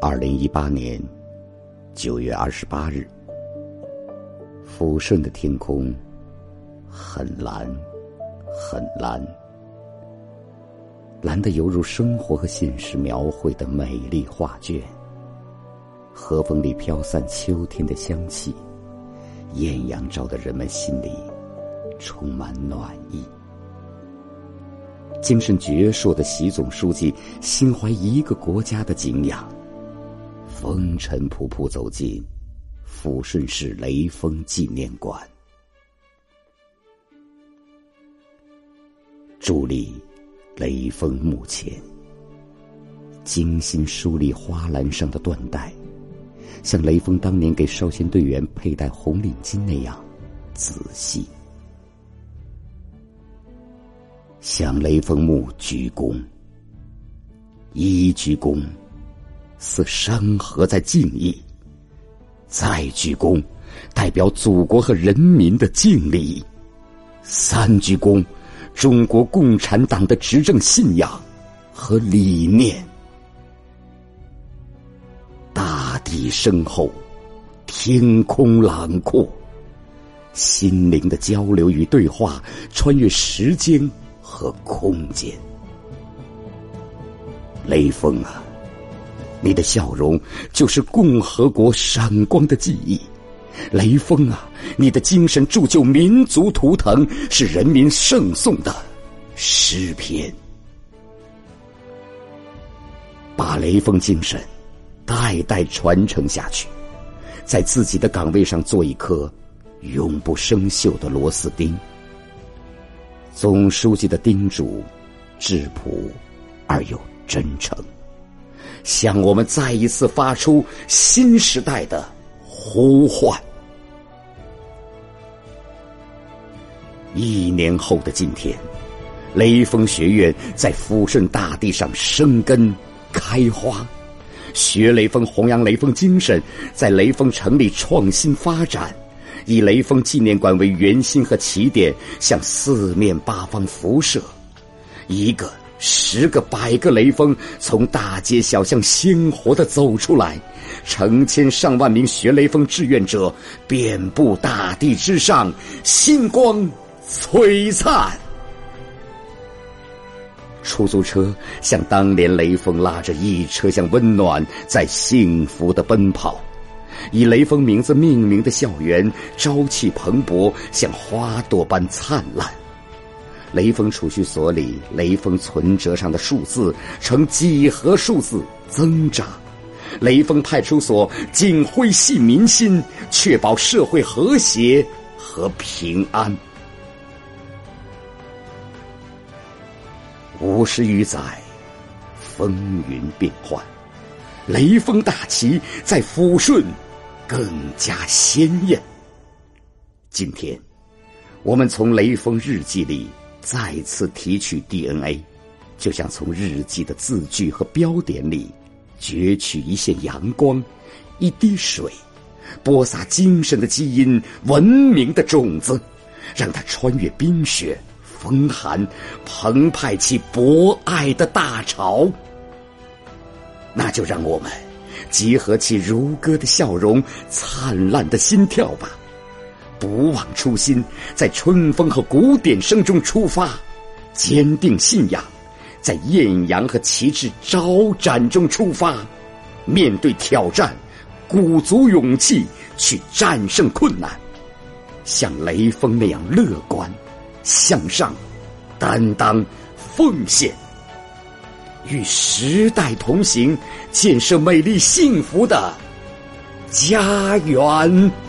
二零一八年九月二十八日，抚顺的天空很蓝，很蓝，蓝的犹如生活和现实描绘的美丽画卷。和风里飘散秋天的香气，艳阳照得人们心里充满暖意。精神矍铄的习总书记心怀一个国家的敬仰，风尘仆仆走进抚顺市雷锋纪念馆，伫立雷锋墓前，精心梳理花篮上的缎带，像雷锋当年给少先队员佩戴红领巾那样仔细。向雷锋墓鞠躬，一鞠躬，似山河在敬意；再鞠躬，代表祖国和人民的敬礼；三鞠躬，中国共产党的执政信仰和理念。大地深厚，天空朗阔，心灵的交流与对话穿越时间。和空间，雷锋啊，你的笑容就是共和国闪光的记忆；雷锋啊，你的精神铸就民族图腾，是人民圣颂的诗篇。把雷锋精神代代传承下去，在自己的岗位上做一颗永不生锈的螺丝钉。总书记的叮嘱，质朴而又真诚，向我们再一次发出新时代的呼唤。一年后的今天，雷锋学院在抚顺大地上生根开花，学雷锋，弘扬雷锋精神，在雷锋城里创新发展。以雷锋纪念馆为圆心和起点，向四面八方辐射，一个、十个、百个雷锋从大街小巷鲜活的走出来，成千上万名学雷锋志愿者遍布大地之上，星光璀璨。出租车像当年雷锋拉着一车厢温暖，在幸福的奔跑。以雷锋名字命名的校园，朝气蓬勃，像花朵般灿烂。雷锋储蓄所里，雷锋存折上的数字呈几何数字增长。雷锋派出所警徽系民心，确保社会和谐和平安。五十余载，风云变幻，雷锋大旗在抚顺。更加鲜艳。今天，我们从雷锋日记里再次提取 DNA，就像从日记的字句和标点里攫取一线阳光、一滴水，播撒精神的基因、文明的种子，让它穿越冰雪、风寒，澎湃起博爱的大潮。那就让我们。集合起如歌的笑容、灿烂的心跳吧，不忘初心，在春风和鼓点声中出发，坚定信仰，在艳阳和旗帜招展中出发，面对挑战，鼓足勇气去战胜困难，像雷锋那样乐观、向上、担当、奉献。与时代同行，建设美丽幸福的家园。